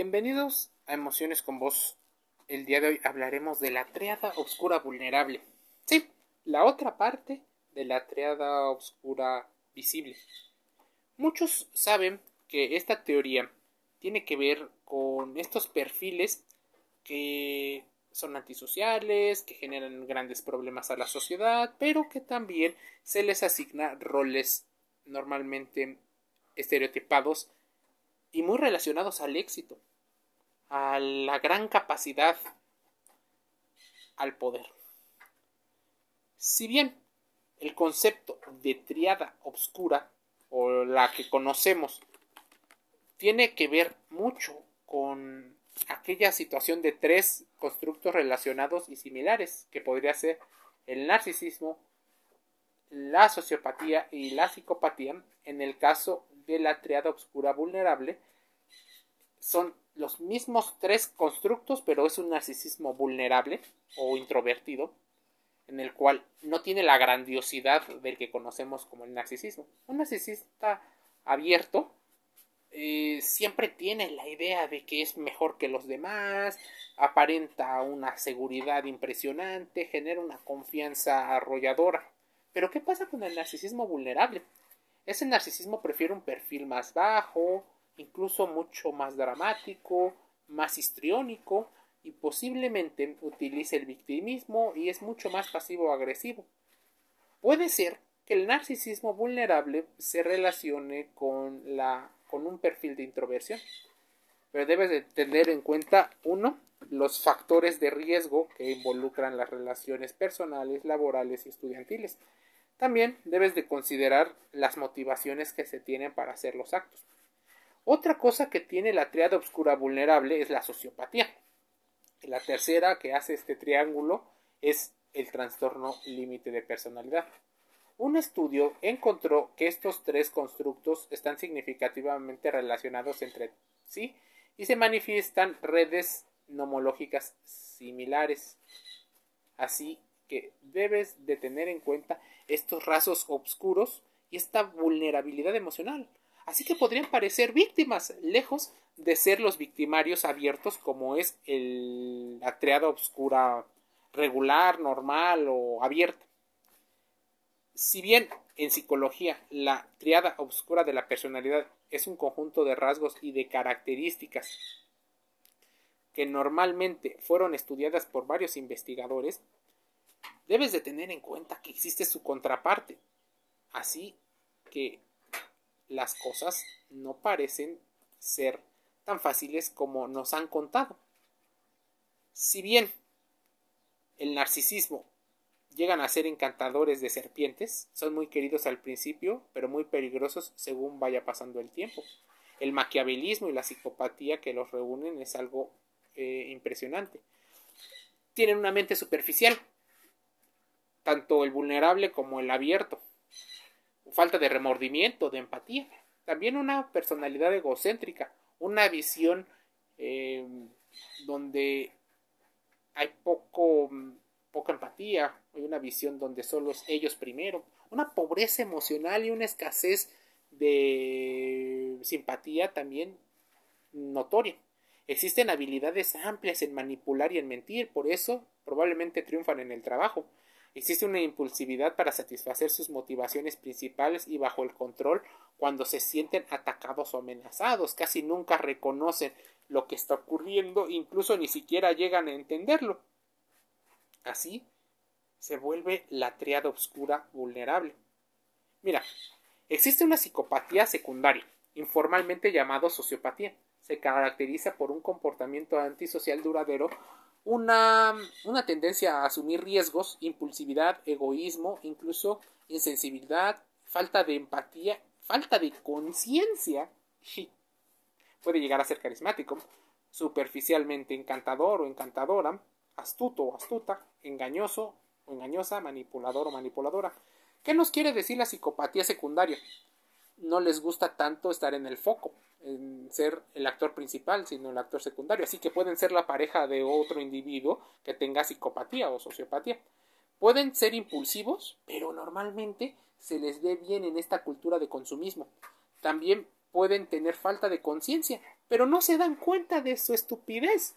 Bienvenidos a Emociones con Vos. El día de hoy hablaremos de la triada oscura vulnerable. Sí, la otra parte de la triada oscura visible. Muchos saben que esta teoría tiene que ver con estos perfiles que son antisociales, que generan grandes problemas a la sociedad, pero que también se les asigna roles normalmente estereotipados y muy relacionados al éxito, a la gran capacidad, al poder. Si bien el concepto de triada obscura o la que conocemos tiene que ver mucho con aquella situación de tres constructos relacionados y similares que podría ser el narcisismo, la sociopatía y la psicopatía en el caso de la triada oscura vulnerable son los mismos tres constructos, pero es un narcisismo vulnerable o introvertido, en el cual no tiene la grandiosidad del que conocemos como el narcisismo. Un narcisista abierto eh, siempre tiene la idea de que es mejor que los demás, aparenta una seguridad impresionante, genera una confianza arrolladora. Pero ¿qué pasa con el narcisismo vulnerable? Ese narcisismo prefiere un perfil más bajo, incluso mucho más dramático, más histriónico y posiblemente utilice el victimismo y es mucho más pasivo-agresivo. Puede ser que el narcisismo vulnerable se relacione con, la, con un perfil de introversión, pero debes de tener en cuenta, uno, los factores de riesgo que involucran las relaciones personales, laborales y estudiantiles. También debes de considerar las motivaciones que se tienen para hacer los actos. Otra cosa que tiene la triada oscura vulnerable es la sociopatía. La tercera que hace este triángulo es el trastorno límite de personalidad. Un estudio encontró que estos tres constructos están significativamente relacionados entre sí y se manifiestan redes nomológicas similares. Así que debes de tener en cuenta estos rasgos oscuros y esta vulnerabilidad emocional. Así que podrían parecer víctimas, lejos de ser los victimarios abiertos como es el, la triada oscura regular, normal o abierta. Si bien en psicología la triada oscura de la personalidad es un conjunto de rasgos y de características que normalmente fueron estudiadas por varios investigadores, debes de tener en cuenta que existe su contraparte. Así que las cosas no parecen ser tan fáciles como nos han contado. Si bien el narcisismo llegan a ser encantadores de serpientes, son muy queridos al principio, pero muy peligrosos según vaya pasando el tiempo. El maquiavelismo y la psicopatía que los reúnen es algo eh, impresionante. Tienen una mente superficial, tanto el vulnerable como el abierto. Falta de remordimiento, de empatía. También una personalidad egocéntrica, una visión eh, donde hay poco, poca empatía, hay una visión donde solo ellos primero, una pobreza emocional y una escasez de simpatía también notoria. Existen habilidades amplias en manipular y en mentir, por eso probablemente triunfan en el trabajo. Existe una impulsividad para satisfacer sus motivaciones principales y bajo el control cuando se sienten atacados o amenazados. Casi nunca reconocen lo que está ocurriendo, incluso ni siquiera llegan a entenderlo. Así se vuelve la triada oscura vulnerable. Mira, existe una psicopatía secundaria, informalmente llamado sociopatía. Se caracteriza por un comportamiento antisocial duradero una, una tendencia a asumir riesgos, impulsividad, egoísmo, incluso insensibilidad, falta de empatía, falta de conciencia. Puede llegar a ser carismático, superficialmente encantador o encantadora, astuto o astuta, engañoso o engañosa, manipulador o manipuladora. ¿Qué nos quiere decir la psicopatía secundaria? No les gusta tanto estar en el foco, en ser el actor principal, sino el actor secundario. Así que pueden ser la pareja de otro individuo que tenga psicopatía o sociopatía. Pueden ser impulsivos, pero normalmente se les ve bien en esta cultura de consumismo. También pueden tener falta de conciencia, pero no se dan cuenta de su estupidez.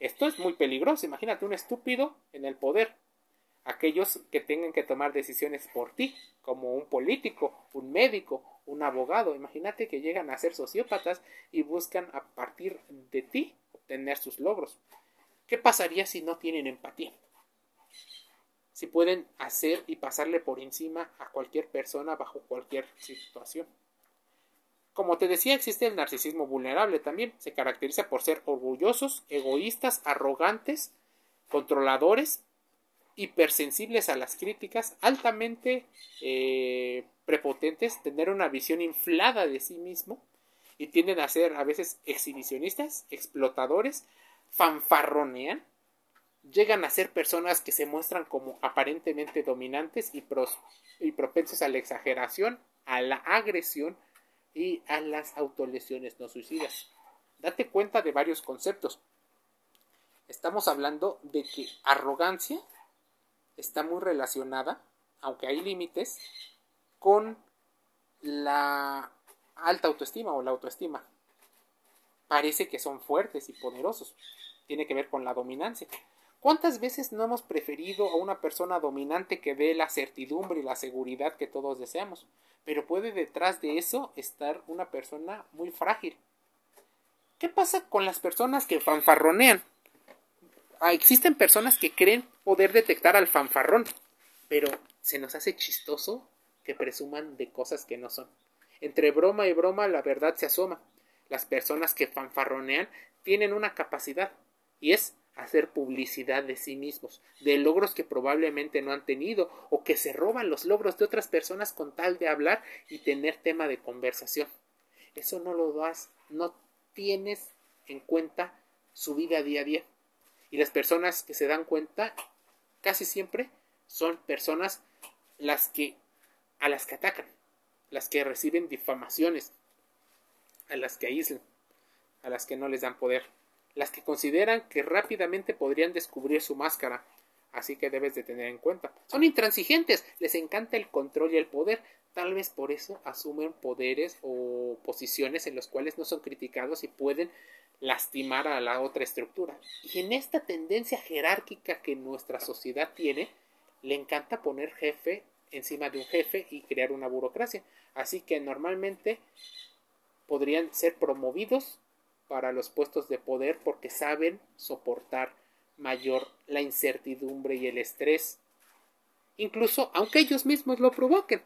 Esto es muy peligroso. Imagínate un estúpido en el poder. Aquellos que tengan que tomar decisiones por ti, como un político, un médico, un abogado. Imagínate que llegan a ser sociópatas y buscan a partir de ti obtener sus logros. ¿Qué pasaría si no tienen empatía? Si pueden hacer y pasarle por encima a cualquier persona bajo cualquier situación. Como te decía, existe el narcisismo vulnerable también. Se caracteriza por ser orgullosos, egoístas, arrogantes, controladores, hipersensibles a las críticas, altamente eh, prepotentes, tener una visión inflada de sí mismo y tienden a ser a veces exhibicionistas, explotadores, fanfarronean, llegan a ser personas que se muestran como aparentemente dominantes y, y propensos a la exageración, a la agresión, y a las autolesiones no suicidas. Date cuenta de varios conceptos. Estamos hablando de que arrogancia está muy relacionada, aunque hay límites, con la alta autoestima o la autoestima. Parece que son fuertes y poderosos. Tiene que ver con la dominancia. ¿Cuántas veces no hemos preferido a una persona dominante que dé la certidumbre y la seguridad que todos deseamos? Pero puede detrás de eso estar una persona muy frágil. ¿Qué pasa con las personas que fanfarronean? Ah, existen personas que creen poder detectar al fanfarrón, pero se nos hace chistoso que presuman de cosas que no son. Entre broma y broma la verdad se asoma. Las personas que fanfarronean tienen una capacidad y es hacer publicidad de sí mismos, de logros que probablemente no han tenido o que se roban los logros de otras personas con tal de hablar y tener tema de conversación. Eso no lo das, no tienes en cuenta su vida día a día. Y las personas que se dan cuenta casi siempre son personas las que a las que atacan, las que reciben difamaciones, a las que aíslan, a las que no les dan poder las que consideran que rápidamente podrían descubrir su máscara, así que debes de tener en cuenta. Son intransigentes, les encanta el control y el poder, tal vez por eso asumen poderes o posiciones en los cuales no son criticados y pueden lastimar a la otra estructura. Y en esta tendencia jerárquica que nuestra sociedad tiene, le encanta poner jefe encima de un jefe y crear una burocracia. Así que normalmente podrían ser promovidos para los puestos de poder porque saben soportar mayor la incertidumbre y el estrés, incluso aunque ellos mismos lo provoquen.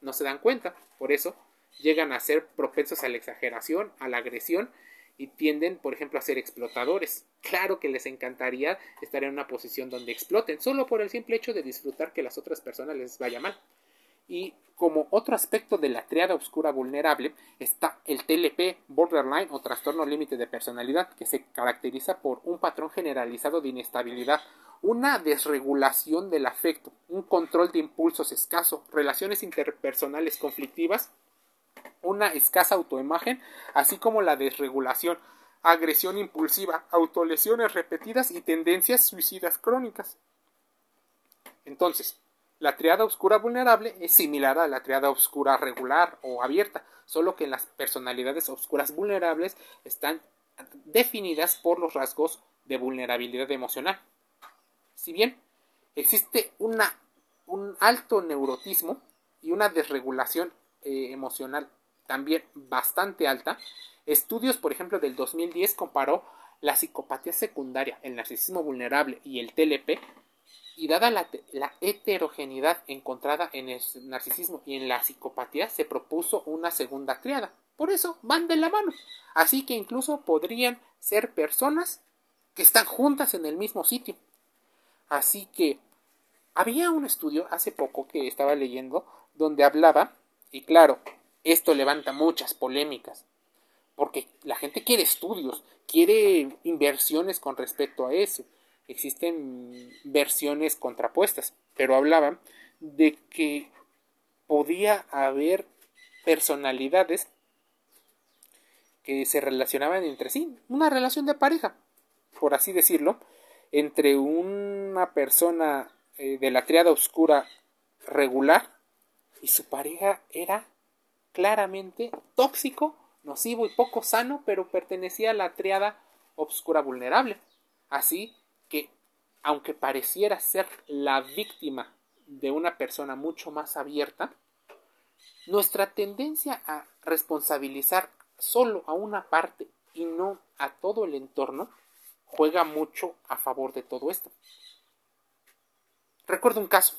No se dan cuenta, por eso llegan a ser propensos a la exageración, a la agresión y tienden, por ejemplo, a ser explotadores. Claro que les encantaría estar en una posición donde exploten, solo por el simple hecho de disfrutar que las otras personas les vaya mal. Y como otro aspecto de la triada oscura vulnerable está el TLP, borderline o trastorno límite de personalidad, que se caracteriza por un patrón generalizado de inestabilidad, una desregulación del afecto, un control de impulsos escaso, relaciones interpersonales conflictivas, una escasa autoimagen, así como la desregulación, agresión impulsiva, autolesiones repetidas y tendencias suicidas crónicas. Entonces, la triada oscura vulnerable es similar a la triada oscura regular o abierta, solo que las personalidades oscuras vulnerables están definidas por los rasgos de vulnerabilidad emocional. Si bien existe un alto neurotismo y una desregulación eh, emocional también bastante alta, estudios, por ejemplo, del 2010 comparó la psicopatía secundaria, el narcisismo vulnerable y el TLP y dada la, heterogeneidad encontrada en el narcisismo y en la psicopatía, se propuso una segunda triada. Por eso van de la mano. Así que incluso podrían ser personas que están juntas en el mismo sitio. Así que había un estudio hace poco que estaba leyendo donde hablaba, y claro, esto levanta muchas polémicas, porque la gente quiere estudios, quiere inversiones con respecto a eso. Existen versiones contrapuestas, pero hablaban de que podía haber personalidades que se relacionaban entre sí, una relación de pareja, por así decirlo, entre una persona eh, de la triada oscura regular y su pareja era claramente tóxico nocivo y poco sano, pero pertenecía a la triada obscura vulnerable. Así que, aunque pareciera ser la víctima de una persona mucho más abierta, nuestra tendencia a responsabilizar solo a una parte y no a todo el entorno juega mucho a favor de todo esto. Recuerdo un caso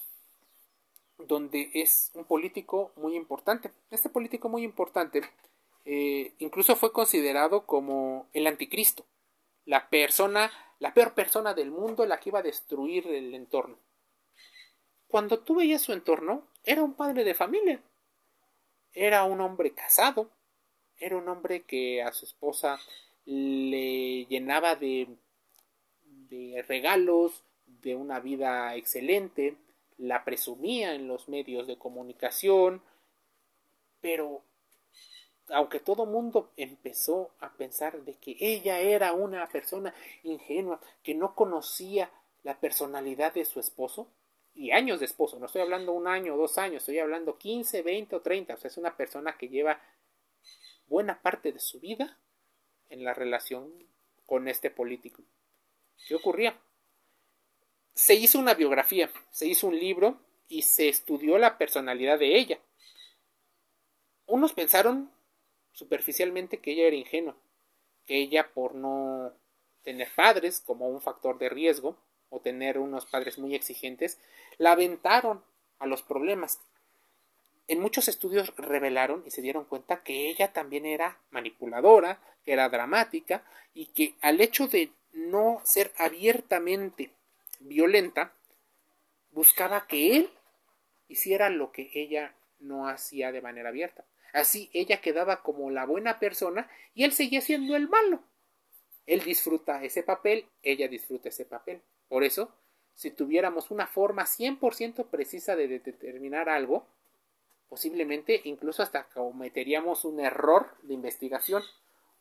donde es un político muy importante. Este político muy importante eh, incluso fue considerado como el anticristo, la persona, la peor persona del mundo, la que iba a destruir el entorno. Cuando tú veías su entorno, era un padre de familia, era un hombre casado, era un hombre que a su esposa le llenaba de, de regalos, de una vida excelente, la presumía en los medios de comunicación, pero aunque todo mundo empezó a pensar de que ella era una persona ingenua, que no conocía la personalidad de su esposo, y años de esposo, no estoy hablando un año o dos años, estoy hablando 15, 20 o 30, o sea, es una persona que lleva buena parte de su vida en la relación con este político. ¿Qué ocurría? Se hizo una biografía, se hizo un libro y se estudió la personalidad de ella. Unos pensaron superficialmente que ella era ingenua, que ella por no tener padres como un factor de riesgo o tener unos padres muy exigentes, la aventaron a los problemas. En muchos estudios revelaron y se dieron cuenta que ella también era manipuladora, que era dramática y que al hecho de no ser abiertamente violenta, buscaba que él hiciera lo que ella no hacía de manera abierta. Así ella quedaba como la buena persona y él seguía siendo el malo. Él disfruta ese papel, ella disfruta ese papel. Por eso, si tuviéramos una forma 100% precisa de determinar algo, posiblemente incluso hasta cometeríamos un error de investigación,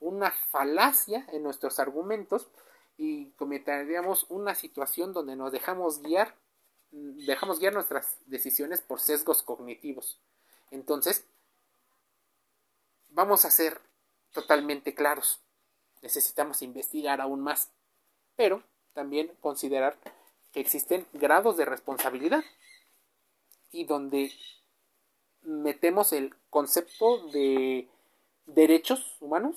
una falacia en nuestros argumentos y cometeríamos una situación donde nos dejamos guiar, dejamos guiar nuestras decisiones por sesgos cognitivos. Entonces, vamos a ser totalmente claros. Necesitamos investigar aún más, pero también considerar que existen grados de responsabilidad y donde metemos el concepto de derechos humanos,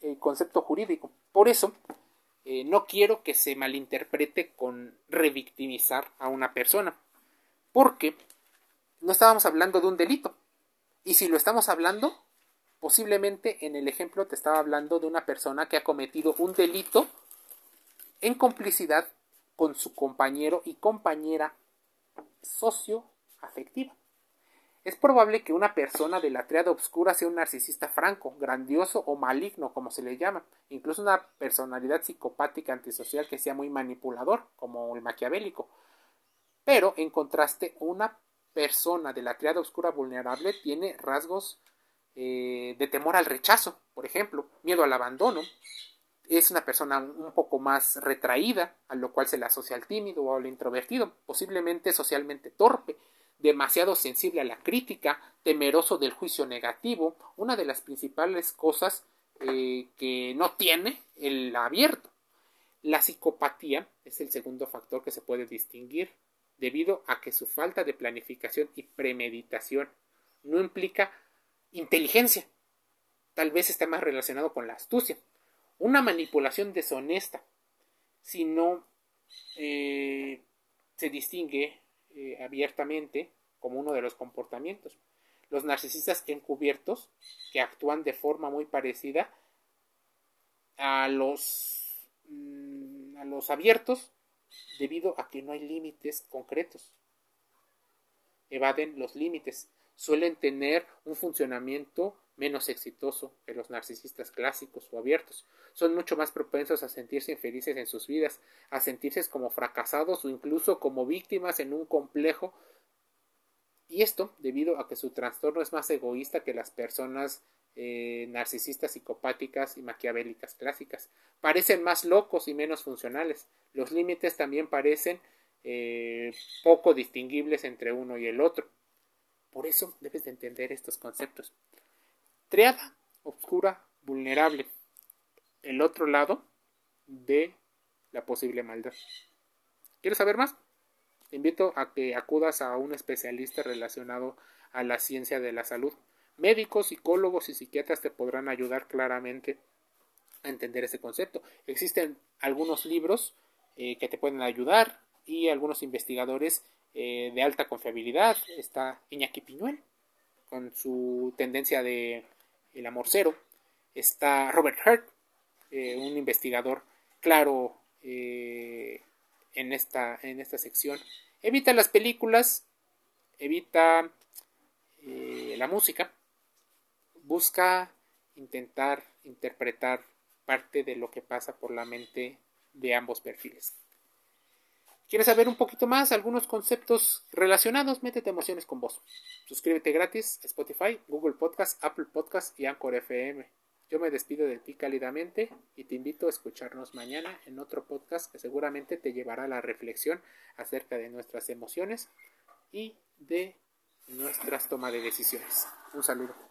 el concepto jurídico. Por eso, eh, no quiero que se malinterprete con revictimizar a una persona, porque no estábamos hablando de un delito. Y si lo estamos hablando, posiblemente en el ejemplo te estaba hablando de una persona que ha cometido un delito en complicidad con su compañero y compañera socio afectiva. Es probable que una persona de la triada obscura sea un narcisista franco, grandioso o maligno, como se le llama, incluso una personalidad psicopática antisocial que sea muy manipulador, como el maquiavélico. Pero, en contraste, una persona de la triada oscura vulnerable tiene rasgos eh, de temor al rechazo, por ejemplo, miedo al abandono. Es una persona un poco más retraída, a lo cual se le asocia al tímido o al introvertido, posiblemente socialmente torpe, demasiado sensible a la crítica, temeroso del juicio negativo, una de las principales cosas eh, que no tiene el abierto. La psicopatía es el segundo factor que se puede distinguir debido a que su falta de planificación y premeditación no implica inteligencia. Tal vez esté más relacionado con la astucia. Una manipulación deshonesta, si no eh, se distingue eh, abiertamente como uno de los comportamientos. Los narcisistas encubiertos, que actúan de forma muy parecida a los, mm, a los abiertos, debido a que no hay límites concretos. Evaden los límites. Suelen tener un funcionamiento menos exitoso que los narcisistas clásicos o abiertos. Son mucho más propensos a sentirse infelices en sus vidas, a sentirse como fracasados o incluso como víctimas en un complejo. Y esto debido a que su trastorno es más egoísta que las personas eh, narcisistas, psicopáticas y maquiavélicas clásicas. Parecen más locos y menos funcionales. Los límites también parecen eh, poco distinguibles entre uno y el otro. Por eso debes de entender estos conceptos. Triada obscura, vulnerable. El otro lado de la posible maldad. ¿Quieres saber más? Te invito a que acudas a un especialista relacionado a la ciencia de la salud. Médicos, psicólogos y psiquiatras te podrán ayudar claramente a entender ese concepto. Existen algunos libros eh, que te pueden ayudar y algunos investigadores eh, de alta confiabilidad. Está Iñaki Piñuel con su tendencia de el amor cero. Está Robert Hurt, eh, un investigador claro en, esta, en esta sección. Evita las películas, evita la música, busca intentar interpretar parte de lo que pasa por la mente de ambos perfiles. ¿Quieres saber un poquito más? Algunos conceptos relacionados, métete emociones con vos. Suscríbete gratis a Spotify, Google Podcast, Apple Podcast y Anchor FM. Yo me despido de ti cálidamente y te invito a escucharnos mañana en otro podcast que seguramente te llevará a la reflexión acerca de nuestras emociones y de nuestras tomas de decisiones. Un saludo.